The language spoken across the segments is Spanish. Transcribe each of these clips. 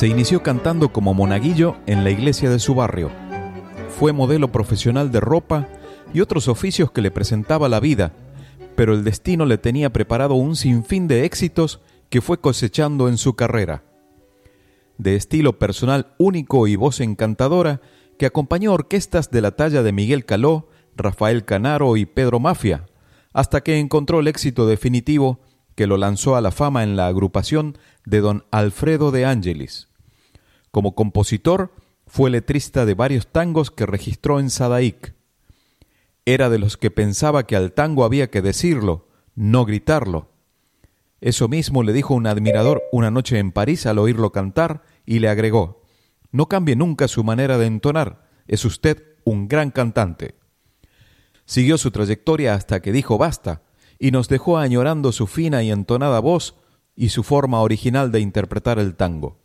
Se inició cantando como monaguillo en la iglesia de su barrio. Fue modelo profesional de ropa y otros oficios que le presentaba la vida, pero el destino le tenía preparado un sinfín de éxitos que fue cosechando en su carrera. De estilo personal único y voz encantadora, que acompañó orquestas de la talla de Miguel Caló, Rafael Canaro y Pedro Mafia, hasta que encontró el éxito definitivo que lo lanzó a la fama en la agrupación de don Alfredo de Ángelis. Como compositor, fue letrista de varios tangos que registró en Sadaic. Era de los que pensaba que al tango había que decirlo, no gritarlo. Eso mismo le dijo un admirador una noche en París al oírlo cantar y le agregó, no cambie nunca su manera de entonar, es usted un gran cantante. Siguió su trayectoria hasta que dijo basta y nos dejó añorando su fina y entonada voz y su forma original de interpretar el tango.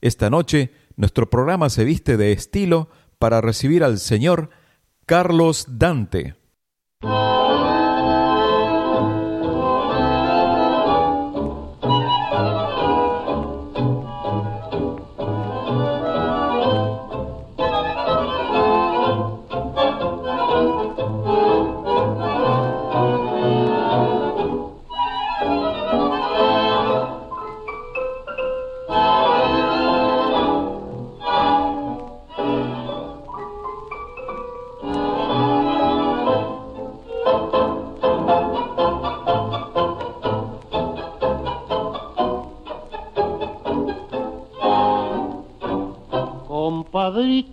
Esta noche nuestro programa se viste de estilo para recibir al señor Carlos Dante.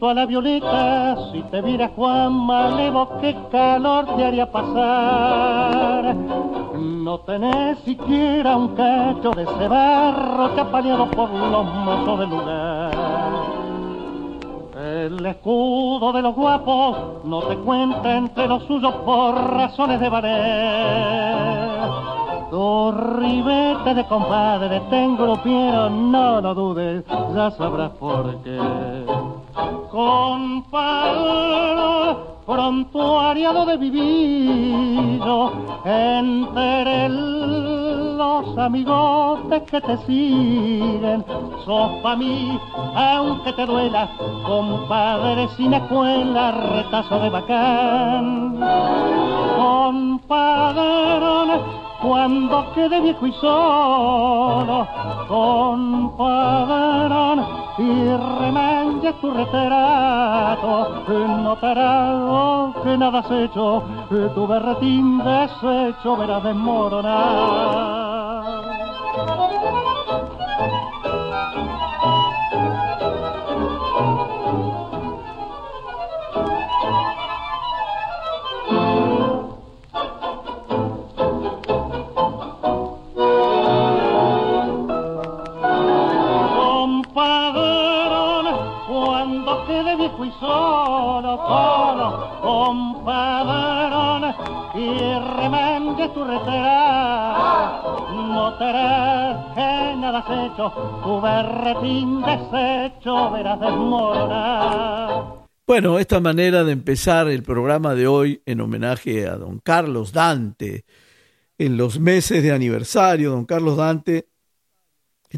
A la violeta, si te viera Juan Malevo, qué calor te haría pasar. No tenés siquiera un cacho de ese barro ha por los mozos del lugar. El escudo de los guapos no te cuenta entre los suyos por razones de valer. Tu ribete de compadre tengo pero no lo dudes, ya sabrás por qué compadre, prontuariado de vivir entre los amigos que te siguen, sos pa' mí, aunque te duela, compadre sin escuela, retazo de bacán. Compadre, cuando quede viejo y solo, compadrón, y remangue tu retrato, notarás que nada has hecho, tu berretín deshecho verás desmoronar. Bueno, esta manera de empezar el programa de hoy en homenaje a don Carlos Dante, en los meses de aniversario, don Carlos Dante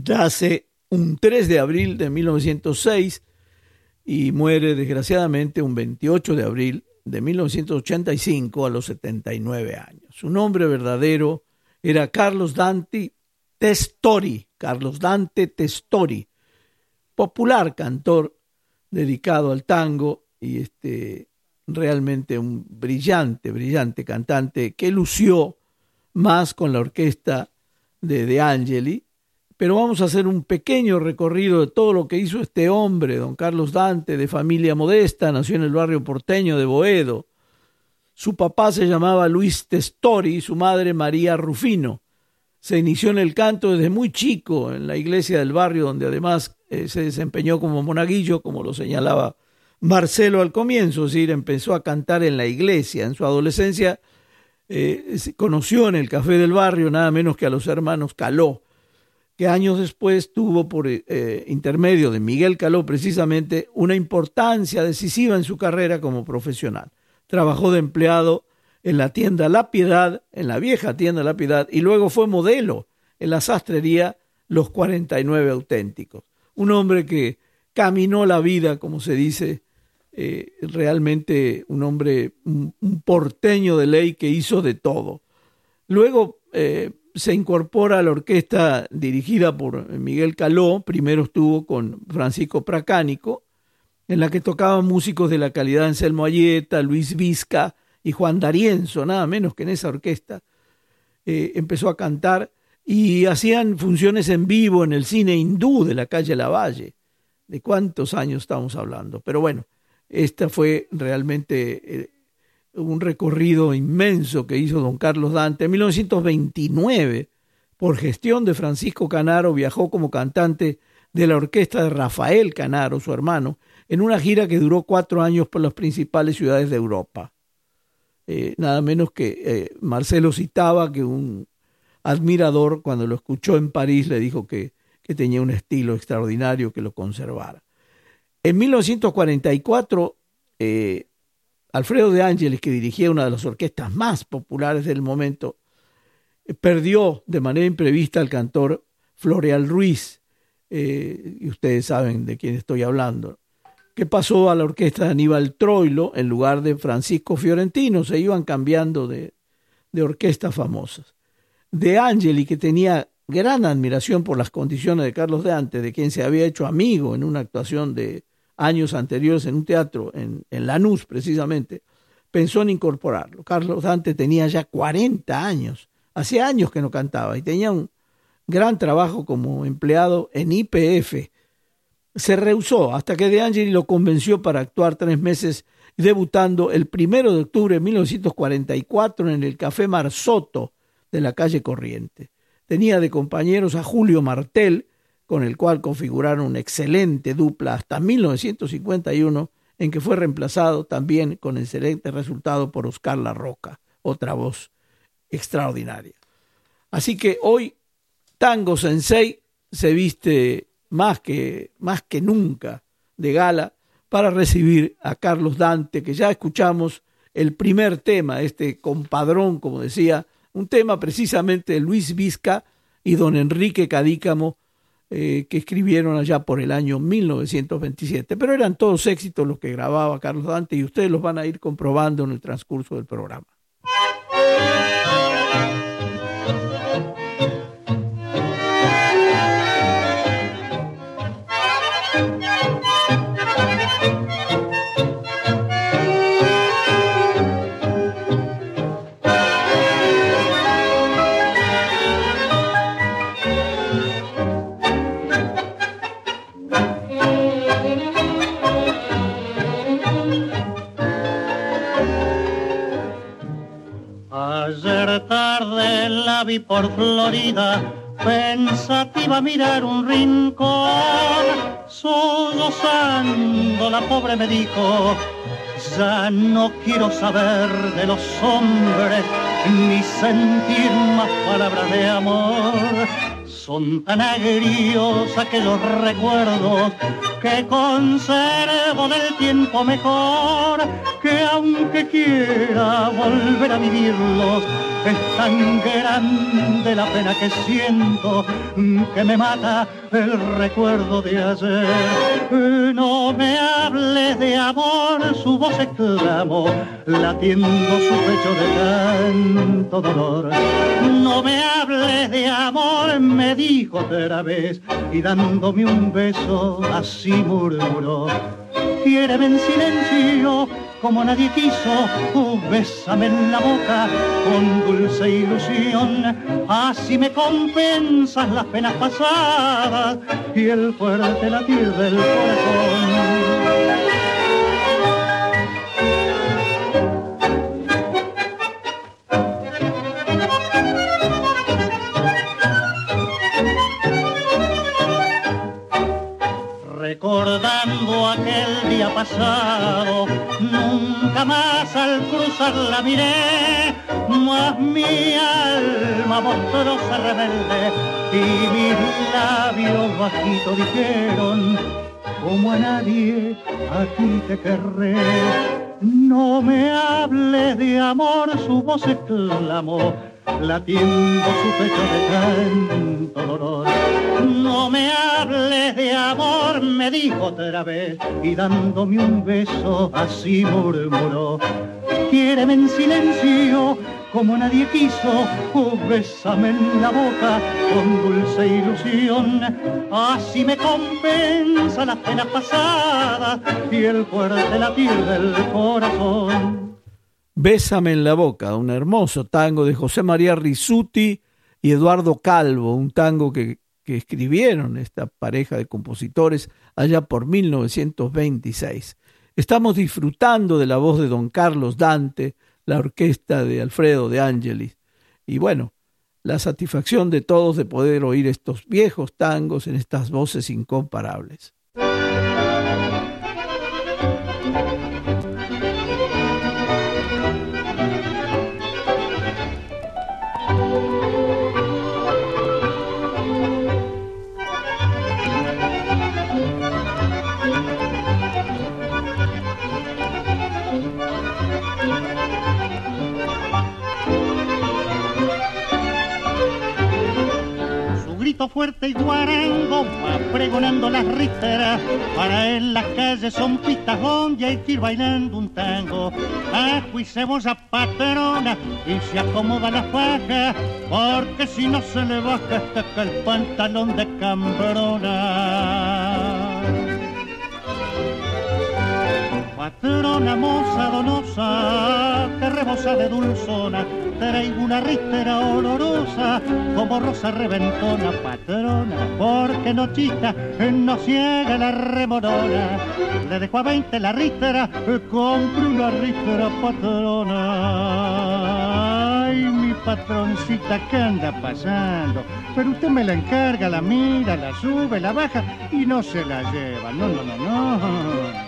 nace un 3 de abril de 1906 y muere desgraciadamente un 28 de abril de 1985 a los 79 años. Su nombre verdadero era Carlos Dante Testori, Carlos Dante Testori, popular cantor dedicado al tango y este realmente un brillante, brillante cantante que lució más con la orquesta de De Angeli, pero vamos a hacer un pequeño recorrido de todo lo que hizo este hombre, don Carlos Dante, de familia modesta, nació en el barrio porteño de Boedo. Su papá se llamaba Luis Testori y su madre María Rufino. Se inició en el canto desde muy chico en la iglesia del barrio, donde además eh, se desempeñó como monaguillo, como lo señalaba Marcelo al comienzo, es decir, empezó a cantar en la iglesia. En su adolescencia eh, conoció en el café del barrio nada menos que a los hermanos Caló, que años después tuvo por eh, intermedio de Miguel Caló precisamente una importancia decisiva en su carrera como profesional. Trabajó de empleado en la tienda La Piedad, en la vieja tienda La Piedad, y luego fue modelo en la sastrería Los 49 Auténticos. Un hombre que caminó la vida, como se dice, eh, realmente un hombre, un, porteño de ley que hizo de todo. Luego eh, se incorpora a la orquesta dirigida por Miguel Caló, primero estuvo con Francisco Pracánico, en la que tocaban músicos de la calidad Anselmo Ayeta, Luis Vizca y Juan D'Arienzo, nada menos que en esa orquesta. Eh, empezó a cantar y hacían funciones en vivo en el cine hindú de la calle Lavalle. ¿De cuántos años estamos hablando? Pero bueno, esta fue realmente eh, un recorrido inmenso que hizo don Carlos Dante. En 1929, por gestión de Francisco Canaro, viajó como cantante de la orquesta de Rafael Canaro, su hermano, en una gira que duró cuatro años por las principales ciudades de Europa. Eh, nada menos que eh, Marcelo citaba que un admirador, cuando lo escuchó en París, le dijo que, que tenía un estilo extraordinario que lo conservara. En 1944, eh, Alfredo de Ángeles, que dirigía una de las orquestas más populares del momento, eh, perdió de manera imprevista al cantor Floreal Ruiz, eh, y ustedes saben de quién estoy hablando, que pasó a la orquesta de Aníbal Troilo en lugar de Francisco Fiorentino, se iban cambiando de, de orquestas famosas. De Angeli, que tenía gran admiración por las condiciones de Carlos de Ante, de quien se había hecho amigo en una actuación de años anteriores en un teatro en, Lanús precisamente, pensó en incorporarlo. Carlos Dante tenía ya 40 años, hacía años que no cantaba y tenía un gran trabajo como empleado en IPF. Se rehusó hasta que De Angeli lo convenció para actuar tres meses, debutando el primero de octubre de 1944 en el Café Marzotto de la calle Corriente. Tenía de compañeros a Julio Martel, con el cual configuraron una excelente dupla hasta 1951, en que fue reemplazado también con excelente resultado por Oscar La Roca, otra voz extraordinaria. Así que hoy Tango Sensei se viste más que, más que nunca de gala para recibir a Carlos Dante, que ya escuchamos el primer tema, este compadrón, como decía, un tema precisamente de Luis Vizca y don Enrique Cadícamo, eh, que escribieron allá por el año 1927. Pero eran todos éxitos los que grababa Carlos Dante y ustedes los van a ir comprobando en el transcurso del programa. Vi por Florida, pensativa mirar un rincón, sollozando la pobre me dijo, ya no quiero saber de los hombres, ni sentir más palabras de amor. Son tan agrios aquellos recuerdos que conservo del tiempo mejor, que aunque quiera volver a vivirlos, Es tan grande la pena que siento que me mata el recuerdo de ayer. No me hables de amor, su voz exclamó, latiendo su pecho de tanto dolor. No me hables de amor, me dijo otra vez, y dándome un beso así murmuró. Quiéreme en silencio como nadie quiso, uh, bésame en la boca con dulce ilusión, así me compensas las penas pasadas y el fuerte latir del corazón. Recordando aquel día pasado, nunca más al cruzar la miré, más mi alma monstruosa rebelde y mis labios bajitos dijeron, como a nadie aquí te querré. No me hables de amor, su voz exclamó latiendo su pecho de tanto dolor. No me hables de amor, me dijo otra vez, y dándome un beso así murmuró. Quiéreme en silencio, como nadie quiso, oh, bésame en la boca con dulce ilusión. Así me compensa las penas pasadas y el fuerte latir del corazón. Bésame en la boca, un hermoso tango de José María Risuti y Eduardo Calvo, un tango que, que escribieron esta pareja de compositores allá por 1926. Estamos disfrutando de la voz de don Carlos Dante, la orquesta de Alfredo de Angelis. Y bueno, la satisfacción de todos de poder oír estos viejos tangos en estas voces incomparables. Fuerte y guarango va pregonando las ríteras. Para él las calles son pistas donde hay que ir bailando un tango. Ajo y cebolla patrona y se acomoda la faja, porque si no se le baja hasta el pantalón de cambrona. Patrona moza donosa, que rebosa de dulzona, traigo una ristera olorosa, como rosa reventona, patrona, porque no chista, no ciega la remorona. Le dejo a 20 la ristera, compre una ristera patrona. Ay, mi patroncita, ¿qué anda pasando? Pero usted me la encarga, la mira, la sube, la baja y no se la lleva. No, no, no, no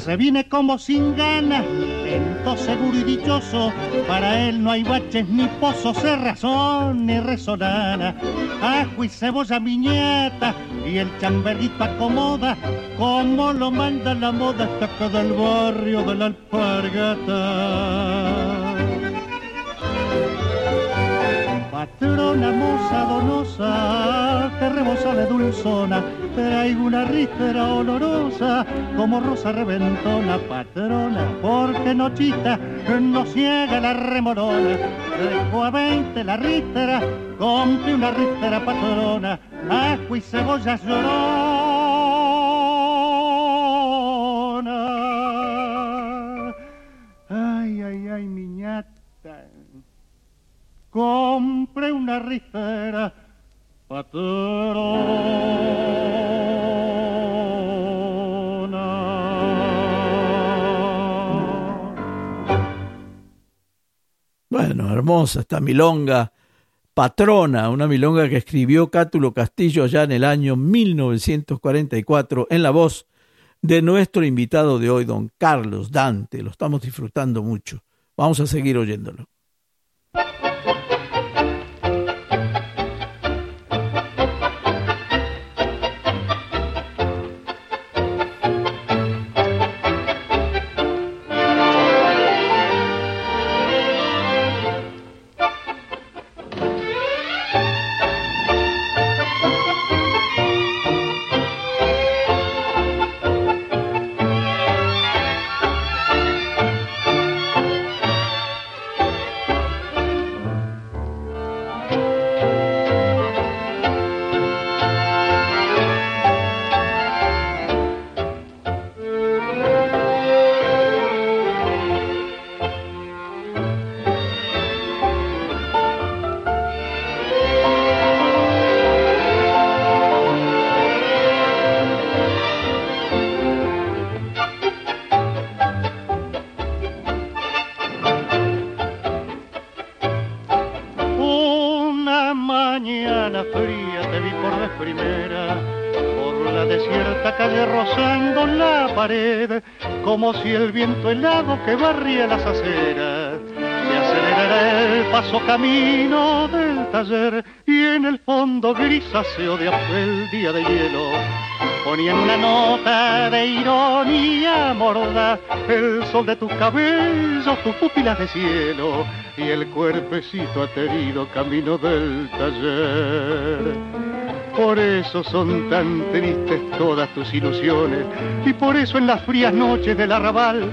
se viene como sin ganas, lento, seguro y dichoso. Para él no hay baches ni pozos, se razón ni resonana. Ajo y cebolla miñata y el chamberrito acomoda, como lo manda la moda hasta acá del barrio de la alpargata. Rebosa de dulzona, traigo una rístera olorosa, como rosa reventona, patrona, porque nochita no ciega la remorona, dejo a veinte la rístera, compre una rístera patrona, ajo y cebolla llorona. Ay, ay, ay, miñata compre una patrona. Bueno, hermosa esta milonga patrona, una milonga que escribió Cátulo Castillo ya en el año 1944 en la voz de nuestro invitado de hoy, don Carlos Dante. Lo estamos disfrutando mucho. Vamos a seguir oyéndolo. Si el viento helado que barría las aceras me acelerara el paso camino del taller y en el fondo grisáceo de aquel día de hielo ponían una nota de ironía morda el sol de tus cabellos, tus pupilas de cielo y el cuerpecito aterido camino del taller. Por eso son tan tristes todas tus ilusiones. Y por eso en las frías noches del arrabal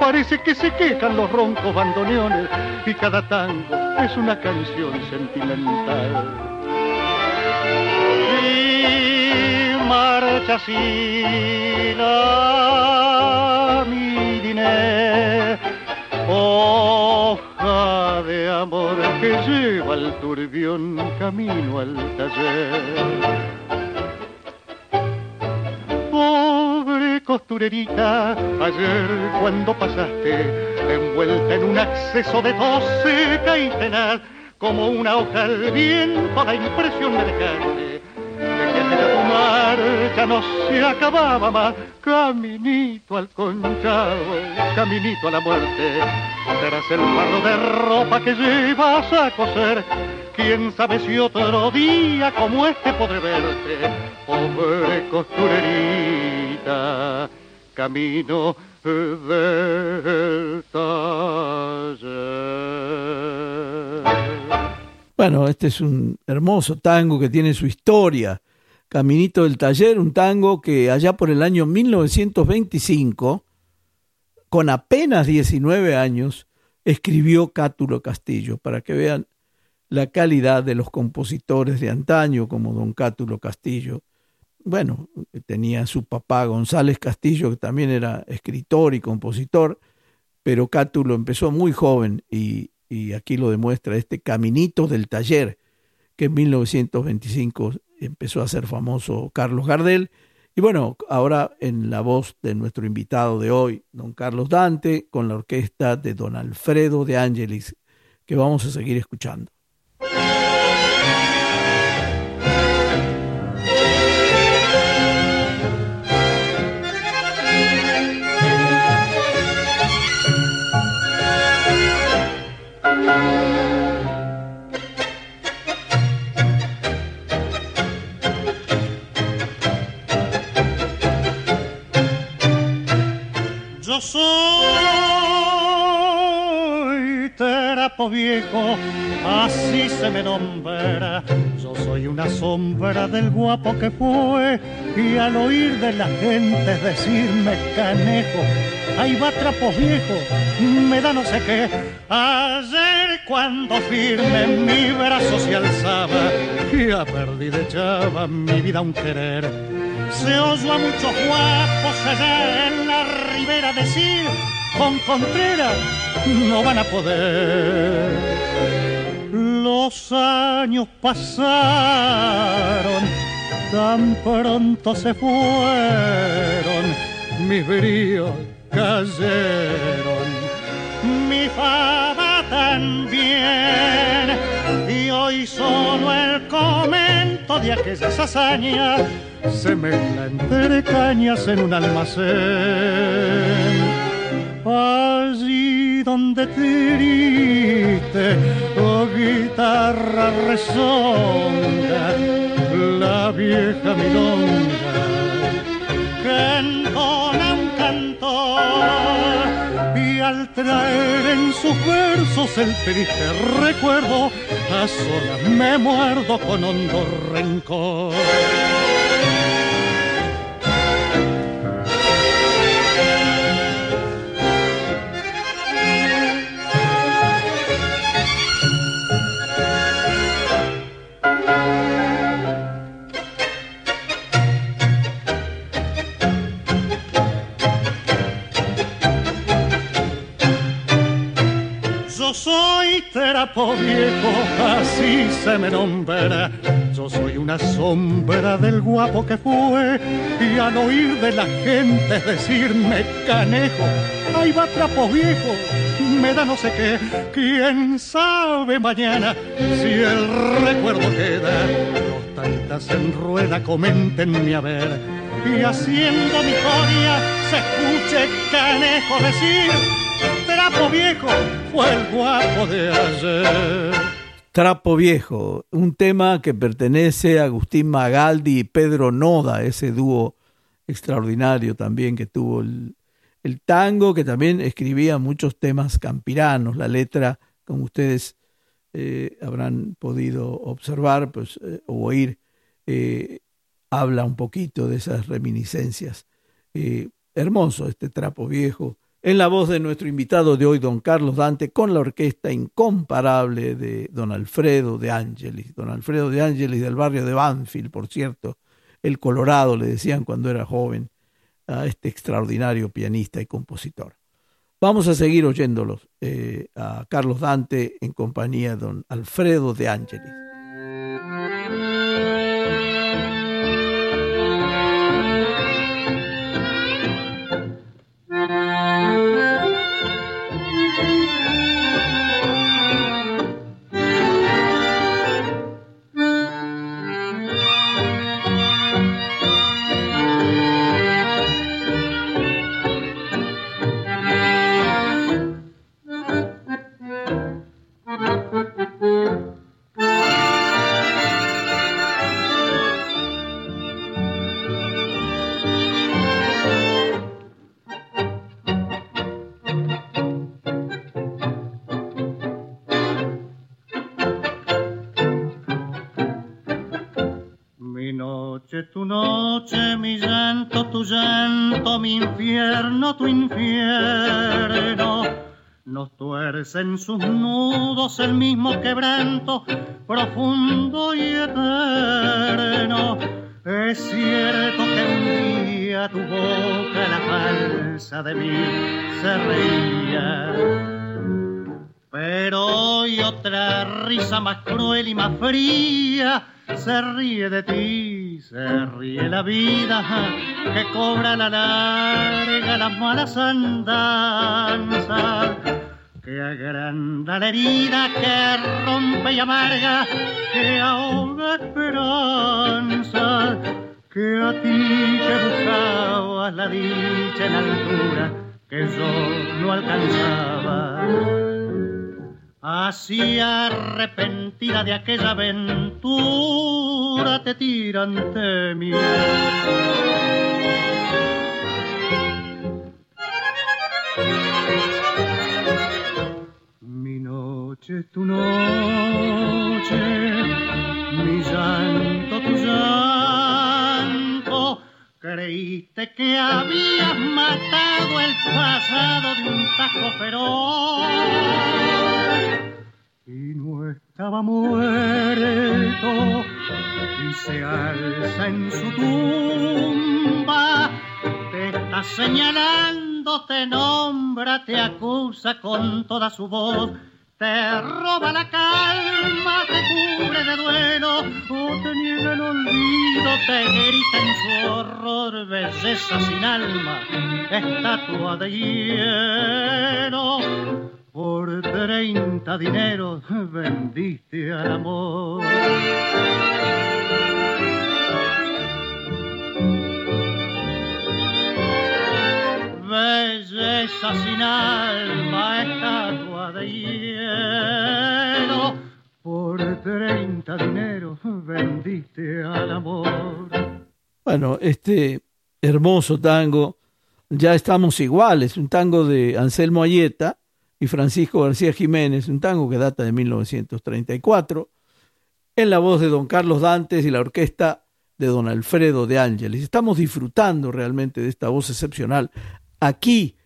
parece que se quejan los roncos bandoneones. Y cada tango es una canción sentimental. Y marcha así la mi dinero, que lleva el turbión camino al taller. Pobre costurerita, ayer cuando pasaste, envuelta en un acceso de tos seca y tenaz, como una hoja al viento, la impresión me dejaste marcha no se acababa más, caminito al conchado, caminito a la muerte, tras el fardo de ropa que llevas a coser, quién sabe si otro día como este podré verte, pobre costurerita, camino del taller. Bueno, este es un hermoso tango que tiene su historia. Caminito del Taller, un tango que allá por el año 1925, con apenas 19 años, escribió Cátulo Castillo, para que vean la calidad de los compositores de antaño, como don Cátulo Castillo. Bueno, tenía su papá González Castillo, que también era escritor y compositor, pero Cátulo empezó muy joven y, y aquí lo demuestra este Caminito del Taller, que en 1925 empezó a ser famoso Carlos Gardel. Y bueno, ahora en la voz de nuestro invitado de hoy, don Carlos Dante, con la orquesta de don Alfredo de Ángelis, que vamos a seguir escuchando. Soy trapo viejo, así se me nombra. Yo soy una sombra del guapo que fue y al oír de la gente decirme canejo, ahí va trapo viejo, me da no sé qué. Ayer cuando firme mi brazo se alzaba, ya perdí de chava mi vida un querer se oyó a muchos guapos allá en la ribera decir, con Contreras no van a poder. Los años pasaron, tan pronto se fueron, mis bríos cayeron, mi fama también, y hoy solo el comento de aquellas hazañas se mezcla entre cañas en un almacén. Allí donde triste o guitarra resonga la vieja milonga que entona un cantor y al traer en sus versos el triste recuerdo a solas me muerdo con hondo rencor. Trapo viejo, así se me nombra. Yo soy una sombra del guapo que fue y al oír de la gente decirme canejo, ahí va trapo viejo, me da no sé qué, quién sabe mañana si el recuerdo queda gaitas en rueda comenten a ver y haciendo mi historia se escuche canejo decir trapo viejo fue el guapo de ayer. Trapo Viejo, un tema que pertenece a Agustín Magaldi y Pedro Noda, ese dúo extraordinario también que tuvo el, tango, que también escribía muchos temas campiranos. La letra, como ustedes eh, habrán podido observar pues, eh, o oír, eh, habla un poquito de esas reminiscencias. hermoso este trapo viejo, en la voz de nuestro invitado de hoy, don Carlos Dante, con la orquesta incomparable de don Alfredo de Ángeles. Don Alfredo de Ángeles del barrio de Banfield, por cierto, el Colorado, le decían cuando era joven, a este extraordinario pianista y compositor. Vamos a seguir oyéndolos eh, a Carlos Dante en compañía de don Alfredo de Ángeles. En sus nudos el mismo quebranto profundo y eterno. Es cierto que un día tu boca, la falsa de mí, se reía. Pero hoy otra risa más cruel y más fría se ríe de ti, se ríe la vida que cobra la larga las malas andanzas que agranda la herida, que rompe y amarga, que ahoga esperanza, que a ti que buscabas la dicha en altura, que yo no alcanzaba. Así arrepentida de aquella aventura te tiran ante mí. Tu noche, mi llanto, tu llanto. Creíste que habías matado el pasado de un tajo feroz y no estaba muerto y se alza en su tumba. Te está señalando, te nombra, te acusa con toda su voz te roba la calma, te cubre de duelo, o te niega el olvido, te grita en su horror, belleza sin alma, estatua de hielo. Por treinta dineros vendiste al amor. belleza sin alma, estatua de hielo. Por 30 dinero vendiste al amor. Bueno, este hermoso tango, ya estamos iguales, un tango de Anselmo Ayeta y Francisco García Jiménez, un tango que data de 1934, en la voz de don Carlos Dantes y la orquesta de don Alfredo de Ángeles. Estamos disfrutando realmente de esta voz excepcional aquí,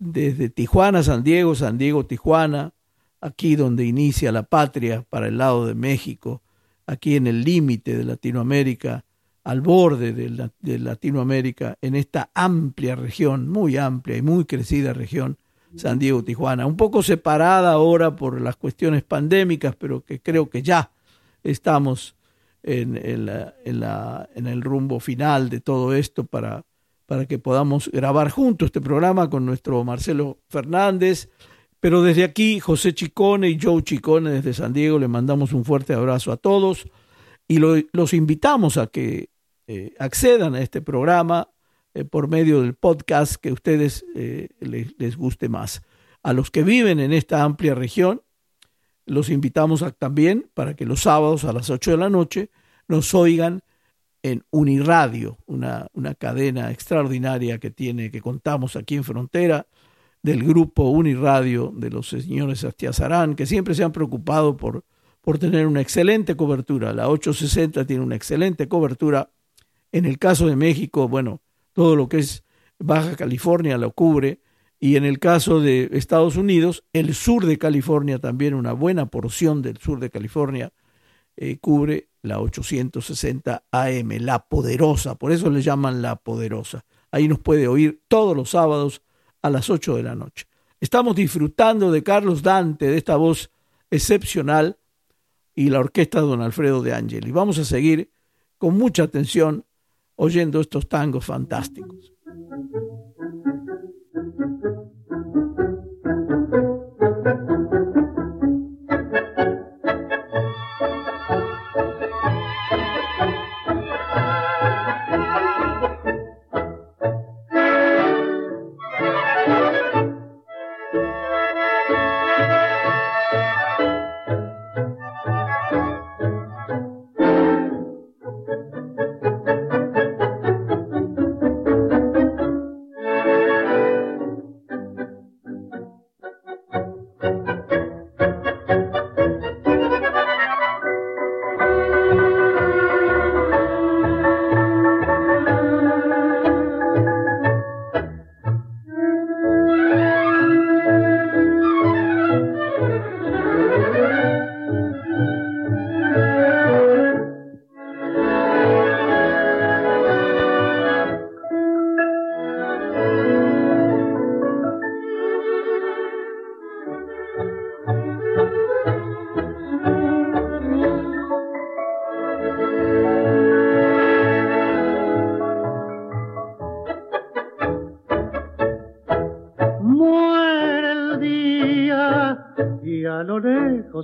desde Tijuana, San Diego, San Diego, Tijuana, aquí donde inicia la patria para el lado de México, aquí en el límite de Latinoamérica, al borde de, Latinoamérica, en esta amplia región, muy amplia y muy crecida región, San Diego, Tijuana, un poco separada ahora por las cuestiones pandémicas, pero que creo que ya estamos en, el rumbo final de todo esto para para que podamos grabar juntos este programa con nuestro Marcelo Fernández. Pero desde aquí, José Chicone y Joe Chicone desde San Diego, le mandamos un fuerte abrazo a todos. y los invitamos a que eh, accedan a este programa eh, por medio del podcast que a ustedes eh, les, guste más. A los que viven en esta amplia región, los invitamos también para que los sábados a las 8 de la noche nos oigan en Uniradio, una, una cadena extraordinaria que tiene, que contamos aquí en Frontera, del grupo Uniradio de los señores Astiazarán, que siempre se han preocupado por, por tener una excelente cobertura. La 860 tiene una excelente cobertura. En el caso de México, bueno, todo lo que es Baja California lo cubre. Y en el caso de Estados Unidos, el sur de California también, una buena porción del sur de California, eh, cubre la 860 AM, la poderosa, por eso le llaman la poderosa. Ahí nos puede oír todos los sábados a las 8 de la noche. Estamos disfrutando de Carlos Dante, de esta voz excepcional, y la orquesta Don Alfredo de Angeli. Vamos a seguir con mucha atención oyendo estos tangos fantásticos.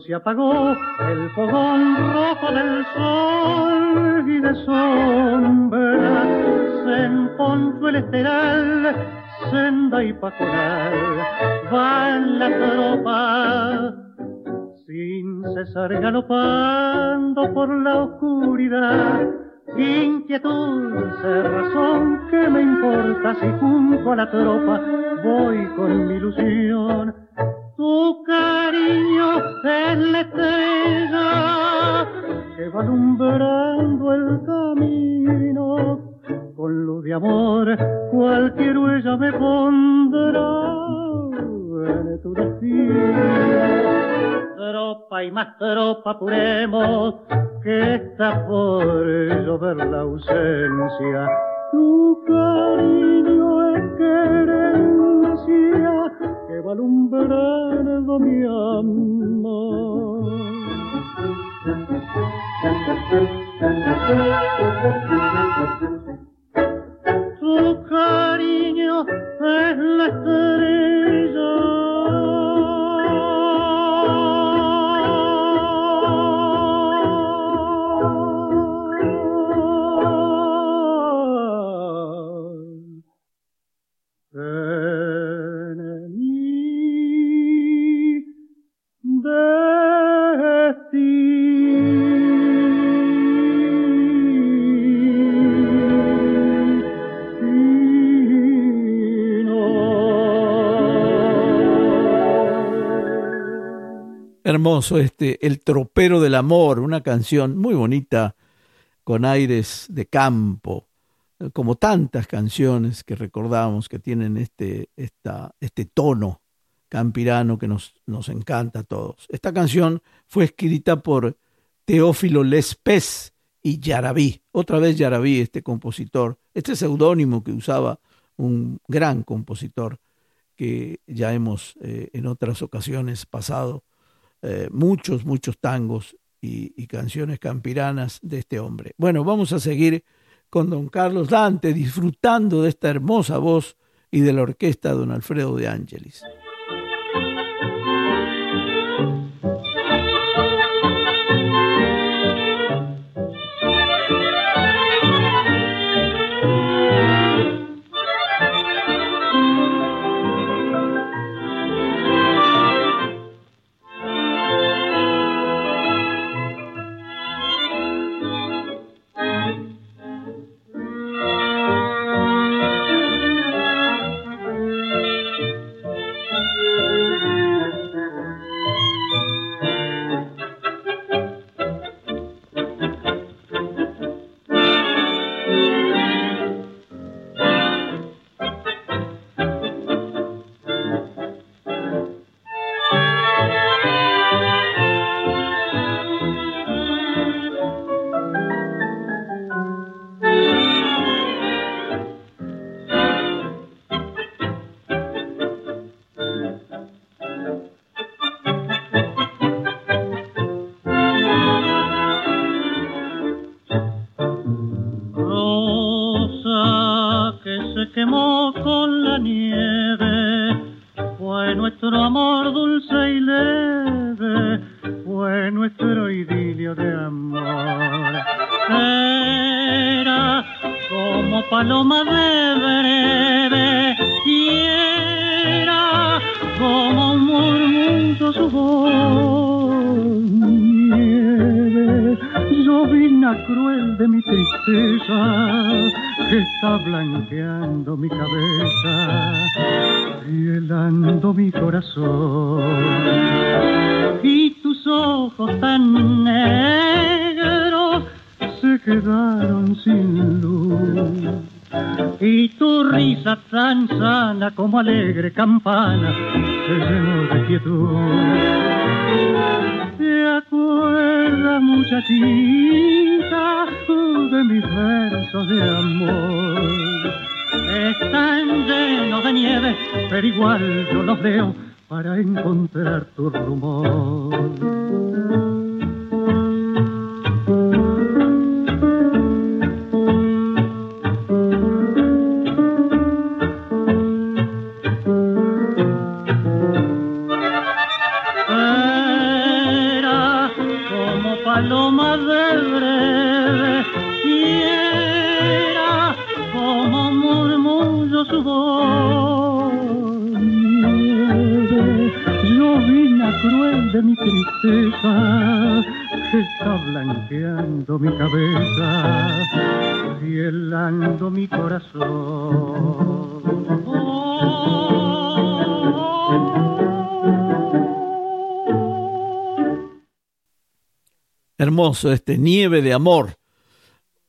Se apagó el fogón rojo del sol y de sombra se encontró el esteral, senda y pajonal, van la tropa sin cesar galopando por la oscuridad. Inquietud, razón, que me importa si junto a la tropa y más tropa apuremos, que está por llover la ausencia. Tu cariño es querencia que va alumbrando mi amor. Tu cariño es la estrella este El tropero del amor, una canción muy bonita con aires de campo, como tantas canciones que recordamos que tienen este, esta, este tono campirano que nos, nos encanta a todos. Esta canción fue escrita por Teófilo Lespes y Yarabí, otra vez Yarabí, este compositor, este seudónimo que usaba un gran compositor que ya hemos eh, en otras ocasiones pasado eh, muchos, muchos tangos y, y, canciones campiranas de este hombre. Bueno, vamos a seguir con don Carlos Dante disfrutando de esta hermosa voz y de la orquesta don Alfredo de Ángelis. Está blanqueando mi cabeza y helando mi corazón. Y tus ojos tan negros se quedaron sin luz. Y tu risa tan sana como alegre campana se llenó de quietud. ¿Te acuerdas, muchachita, de mis versos de amor? Están llenos de nieve, pero igual yo los veo para encontrar tu rumor. Que está blanqueando mi cabeza y helando mi corazón. Hermoso este Nieve de Amor,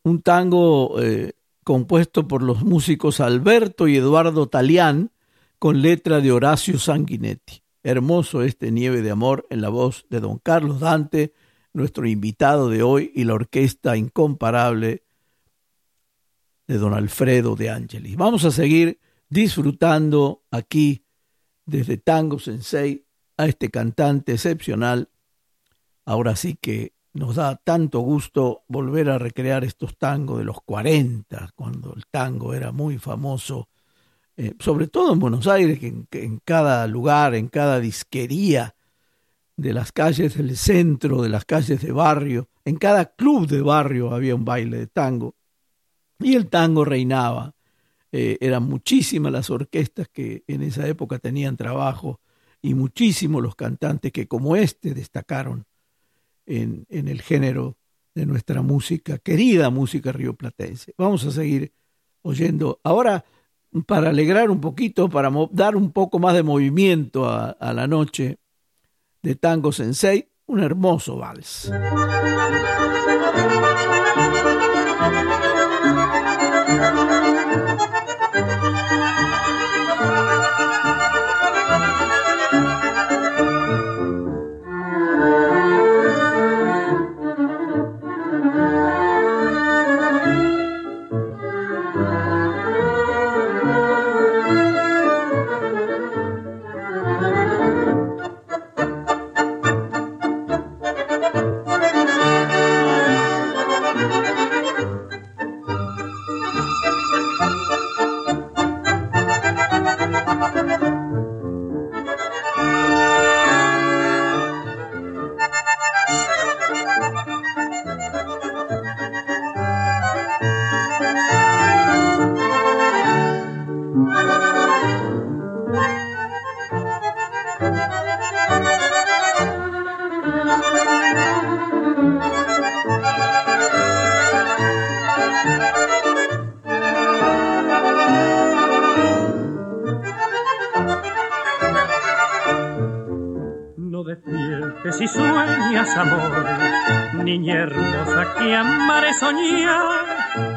un tango eh, compuesto por los músicos Alberto y Eduardo Talián con letra de Horacio Sanguinetti. Hermoso este Nieve de Amor en la voz de don Carlos Dante, nuestro invitado de hoy, y la orquesta incomparable de don Alfredo de Angelis. Vamos a seguir disfrutando aquí desde Tango Sensei a este cantante excepcional. Ahora sí que nos da tanto gusto volver a recrear estos tangos de los 40, cuando el tango era muy famoso, eh, sobre todo en Buenos Aires, que en, cada lugar, en cada disquería de las calles del centro, de las calles de barrio, en cada club de barrio había un baile de tango. Y el tango reinaba. Eh, eran muchísimas las orquestas que en esa época tenían trabajo y muchísimos los cantantes que como este destacaron en, en el género de nuestra música, querida música rioplatense. Vamos a seguir oyendo. Ahora, para alegrar un poquito, para dar un poco más de movimiento a, la noche de Tango Sensei, un hermoso vals. Soñar.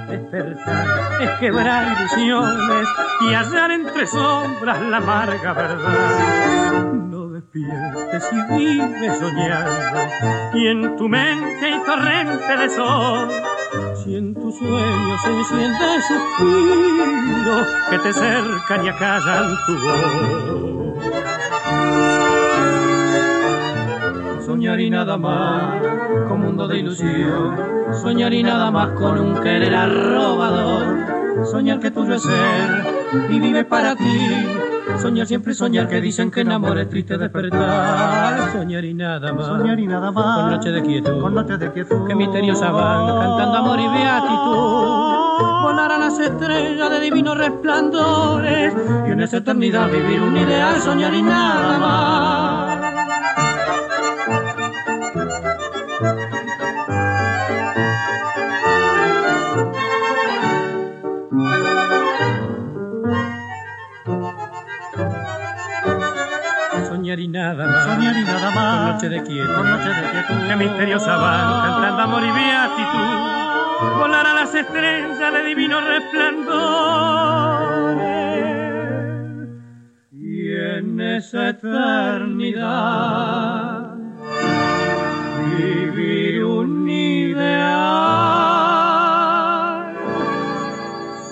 Despertar es quebrar ilusiones y hallar entre sombras la amarga verdad. No despiertes si vives soñando y en tu mente hay torrente de sol. Si en tus sueños se enciende suspiro que te cercan y acallan tu voz. Soñar y nada más con mundo de ilusión. Soñar y nada más con un querer arrobador. Soñar que tuyo es ser y vive para ti. Soñar siempre soñar que dicen que enamora es triste despertar. Soñar y nada más. Soñar y nada más. Con noche de quietud. Con noche de quietud. Que misteriosa van cantando amor y beatitud. Volar a las estrellas de divinos resplandores. Y en esa eternidad vivir un ideal. Soñar y nada más. Soñar y nada más. Soñar y nada más. Con noche de quietud. Con noche de quietud. Que misteriosa van cantando amor y beatitud. Volar a las estrellas de divinos resplandores. Y en esa eternidad vivir un ideal.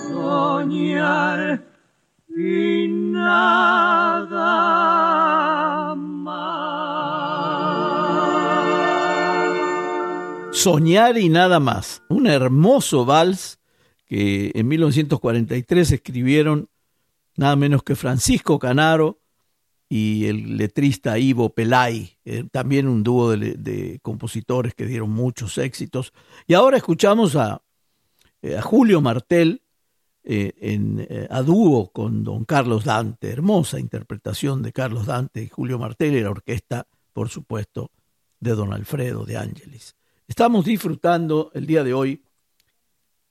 Soñar Soñar y nada más. Un hermoso vals que en 1943 escribieron nada menos que Francisco Canaro y el letrista Ivo Pelay, eh, también un dúo de, compositores que dieron muchos éxitos. Y ahora escuchamos a, eh, Julio Martel eh, en, a dúo con don Carlos Dante, hermosa interpretación de Carlos Dante y Julio Martel y la orquesta, por supuesto, de don Alfredo de Ángeles. Estamos disfrutando el día de hoy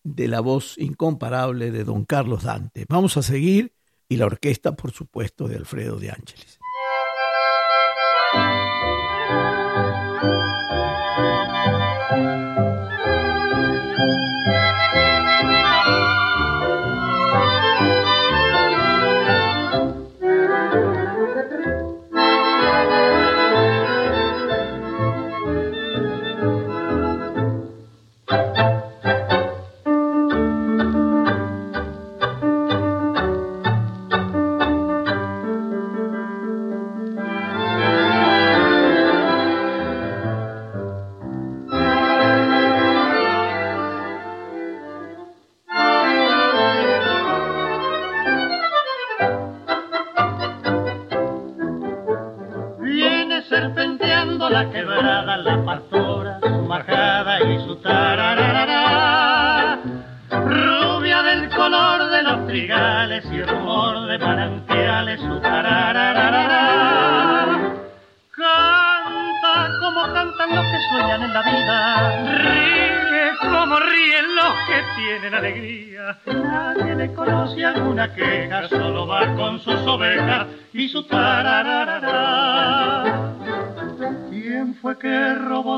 de la voz incomparable de don Carlos Dante. Vamos a seguir y la orquesta, por supuesto, de Alfredo de Ángeles.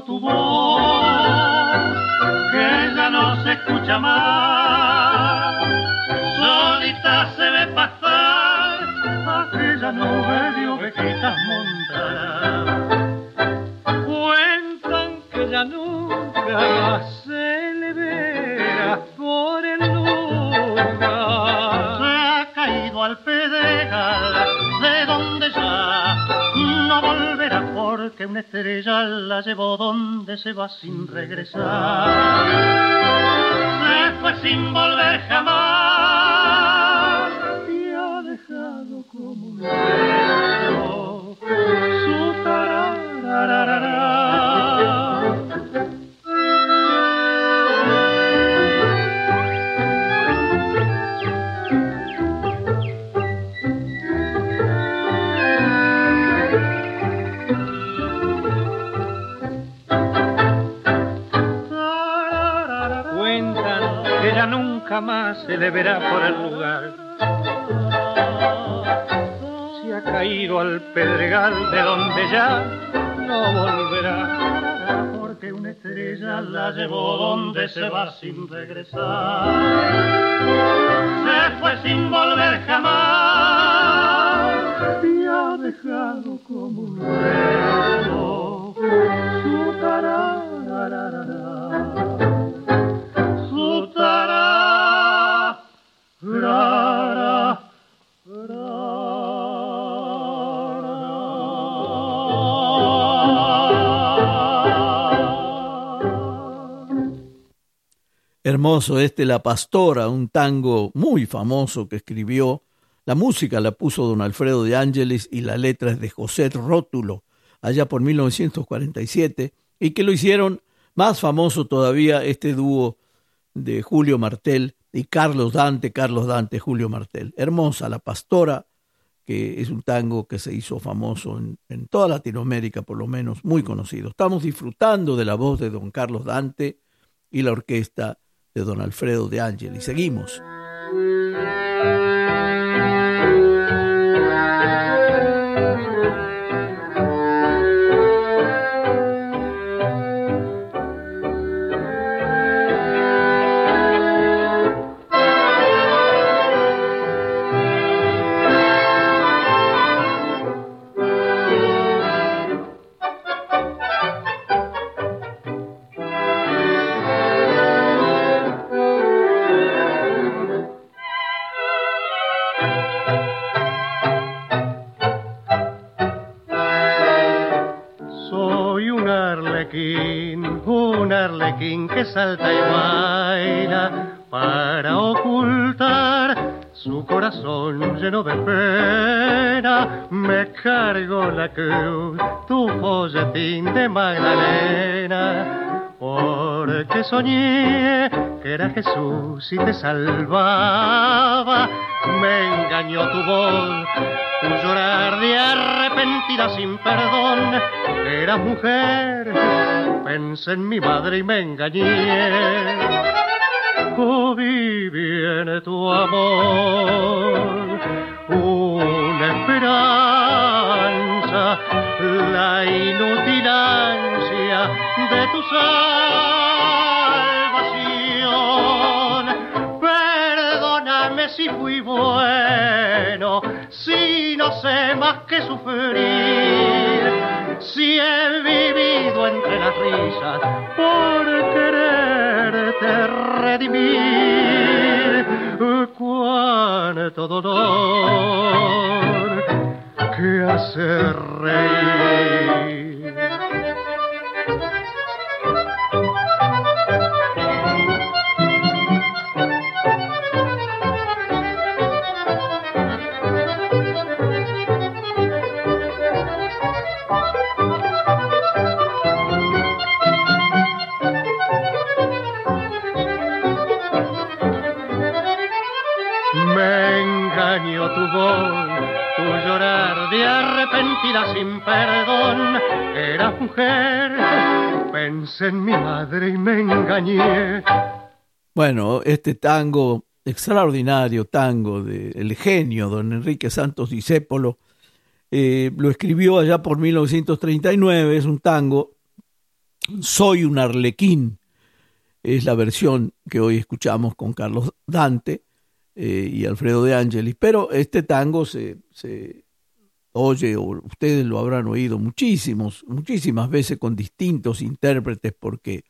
Tu voz? Que ya no se escucha más. Se va sin regresar. Se fue sin volver jamás se le verá por el lugar. Se ha caído al pedregal de donde ya no volverá. porque una estrella la llevó donde se va sin regresar. Se fue sin volver jamás y ha dejado como un Hermoso este La Pastora, un tango muy famoso que escribió La música la puso don Alfredo de Ángeles y la letra es de José Rótulo, allá por 1947, y que lo hicieron más famoso todavía este dúo de Julio Martel y Carlos Dante, Carlos Dante, Julio Martel. Hermosa, La Pastora, que es un tango que se hizo famoso en, en, toda Latinoamérica, por lo menos, muy conocido. Estamos disfrutando de la voz de don Carlos Dante y la orquesta don Alfredo de Ángel. Y seguimos. Salta y baila para ocultar su corazón lleno de pena. Me cargo la cruz, tu folletín de Magdalena, porque soñé que era Jesús y te salvaba. Me engañó tu voz, tu llorar de arrepentida sin perdón. Eras mujer pensé en mi madre y me engañé. Oh, viene tu amor, una esperanza, la inútil ansia de tu salvación. Perdóname si fui bueno, si no sé más que sufrir risas por quererte redimir. Cuánto dolor que hace reír. Bueno, este tango, extraordinario tango del genio don Enrique Santos Discépolo, eh, lo escribió allá por 1939, es un tango, Soy un arlequín, es la versión que hoy escuchamos con Carlos Dante, eh, y Alfredo de Angelis, pero este tango se, se oye, o ustedes lo habrán oído muchísimos, muchísimas veces con distintos intérpretes, porque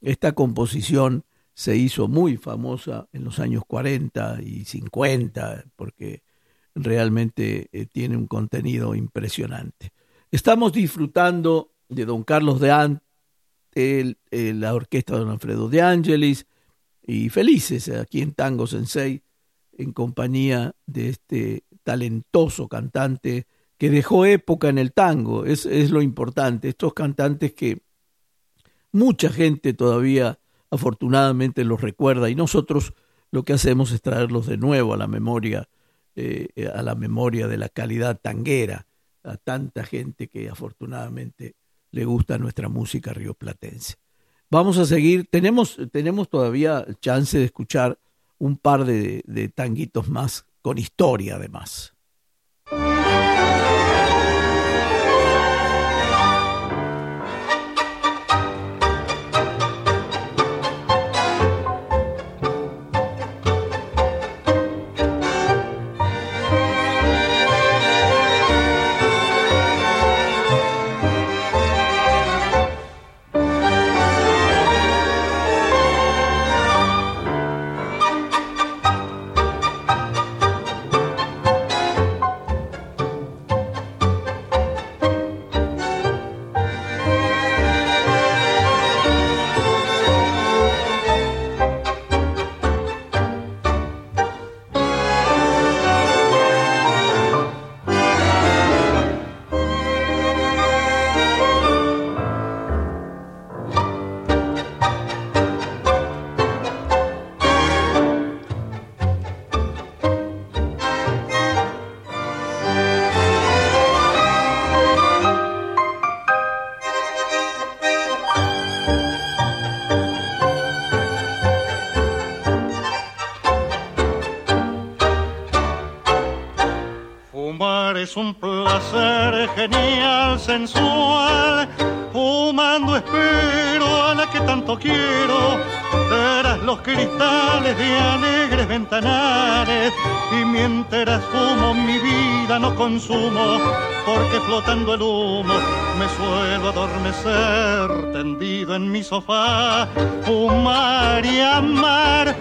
esta composición se hizo muy famosa en los años 40 y 50, porque realmente eh, tiene un contenido impresionante. Estamos disfrutando de don Carlos de Ant, la orquesta de don Alfredo de Angelis, y felices aquí en Tango Sensei en compañía de este talentoso cantante que dejó época en el tango, es, es lo importante, estos cantantes que mucha gente todavía afortunadamente los recuerda y nosotros lo que hacemos es traerlos de nuevo a la memoria, eh, a la memoria de la calidad tanguera, a tanta gente que afortunadamente le gusta nuestra música rioplatense. Vamos a seguir, tenemos, tenemos todavía chance de escuchar un par de, de tanguitos más con historia además. Sensual. Fumando espero a la que tanto quiero tras los cristales de alegres ventanales y mientras fumo mi vida no consumo porque flotando el humo me suelo adormecer tendido en mi sofá fumar y amar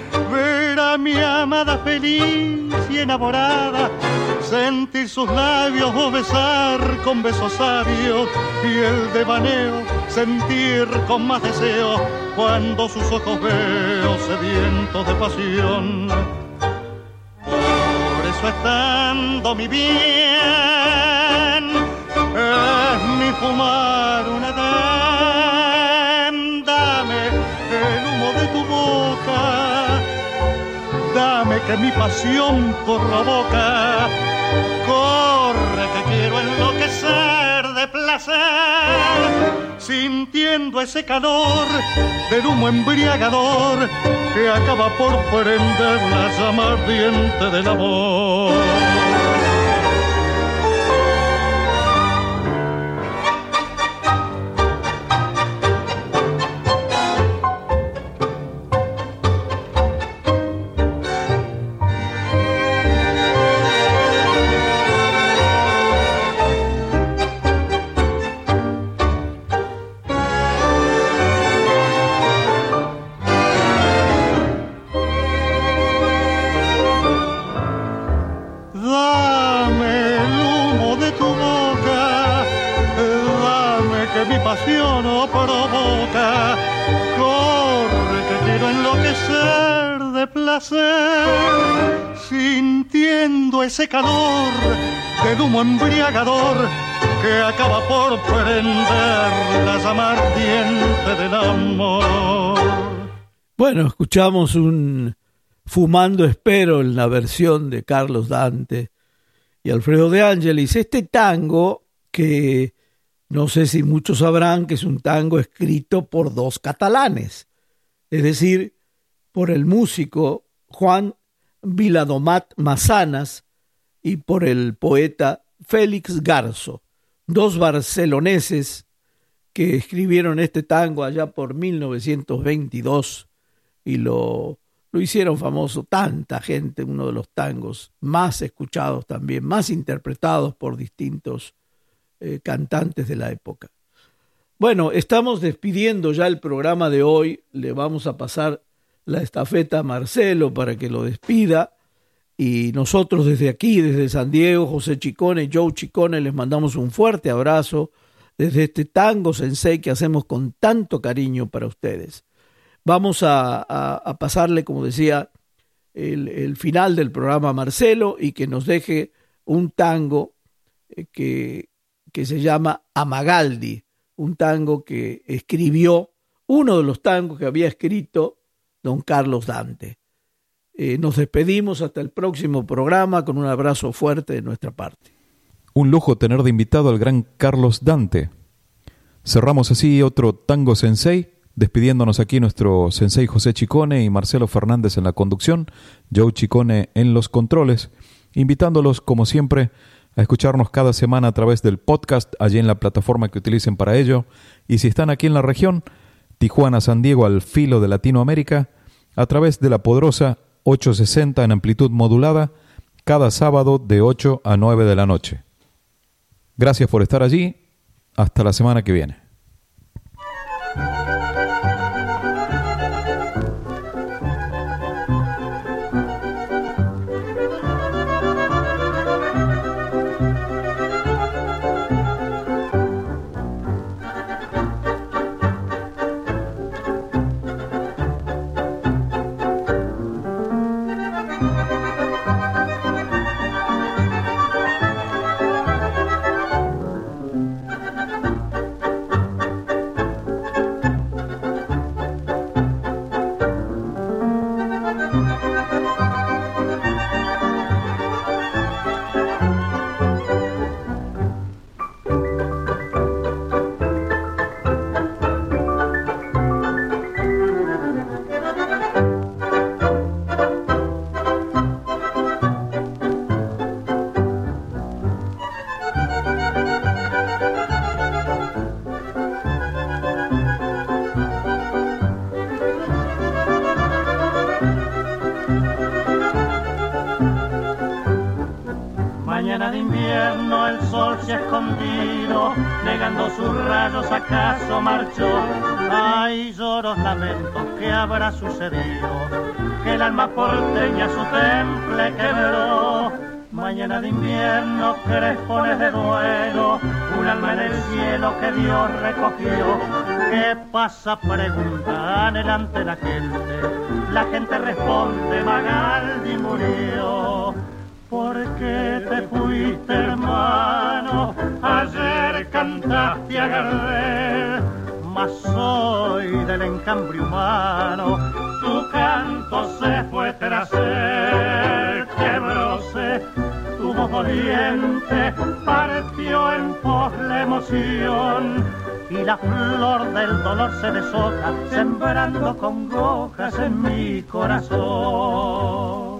mi amada feliz y enamorada sentir sus labios o besar con besos sabios y el devaneo sentir con más deseo cuando sus ojos veo sedientos de pasión. Por eso estando mi bien, es mi fumar mi pasión provoca. Corre que quiero enloquecer de placer sintiendo ese calor del humo embriagador que acaba por prender la llama ardiente del amor. Sintiendo ese calor del humo embriagador que acaba por prender la llama ardiente del amor. Bueno, escuchamos un Fumando Espero en la versión de Carlos Dante y Alfredo de Ángelis. Este tango que no sé si muchos sabrán que es un tango escrito por dos catalanes, es decir, por el músico Juan Viladomat Mazanas y por el poeta Félix Garzo, dos barceloneses que escribieron este tango allá por 1922 y lo, lo hicieron famoso tanta gente, uno de los tangos más escuchados también, más interpretados por distintos eh, cantantes de la época. Bueno, estamos despidiendo ya el programa de hoy, le vamos a pasar la estafeta a Marcelo para que lo despida. Y nosotros desde aquí, desde San Diego, José Chicone, Joe Chicone, les mandamos un fuerte abrazo desde este tango sensei que hacemos con tanto cariño para ustedes. Vamos a, pasarle, como decía, el, final del programa a Marcelo y que nos deje un tango eh, que, que se llama Amagaldi, un tango que escribió, uno de los tangos que había escrito don Carlos Dante. Eh, nos despedimos hasta el próximo programa con un abrazo fuerte de nuestra parte. Un lujo tener de invitado al gran Carlos Dante. Cerramos así otro Tango Sensei, despidiéndonos aquí nuestro Sensei José Chicone y Marcelo Fernández en la conducción, Joe Chicone en los controles, invitándolos como siempre a escucharnos cada semana a través del podcast, allí en la plataforma que utilicen para ello, y si están aquí en la región, Tijuana, San Diego al filo de Latinoamérica, a través de la poderosa 860 en amplitud modulada, cada sábado de 8 a 9 de la noche. Gracias por estar allí. Hasta la semana que viene. Se ha escondido, negando sus rayos acaso marchó. Hay lloros, lamentos que habrá sucedido, que el alma porteña su temple quebró. Mañana de invierno, crespones de duelo, un alma en el cielo que Dios recogió. ¿Qué pasa? Pregunta anhelante la gente. La gente responde, Magaldi murió. ¿Por qué te fuiste, hermano? Ayer cantaste a Gardel, mas soy del encambrio humano. Tu canto se fue tras él, quebróse tu voz doliente, partió en pos la emoción. Y la flor del dolor se deshoja, sembrando congojas en mi corazón.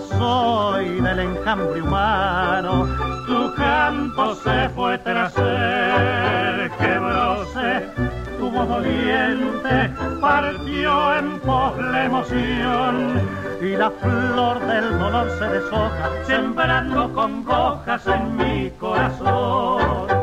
Soy del enjambre humano, tu campo se fue tras él, quebróse tu voz doliente, partió en pos la emoción y la flor del dolor se deshoja, sembrando congojas en mi corazón.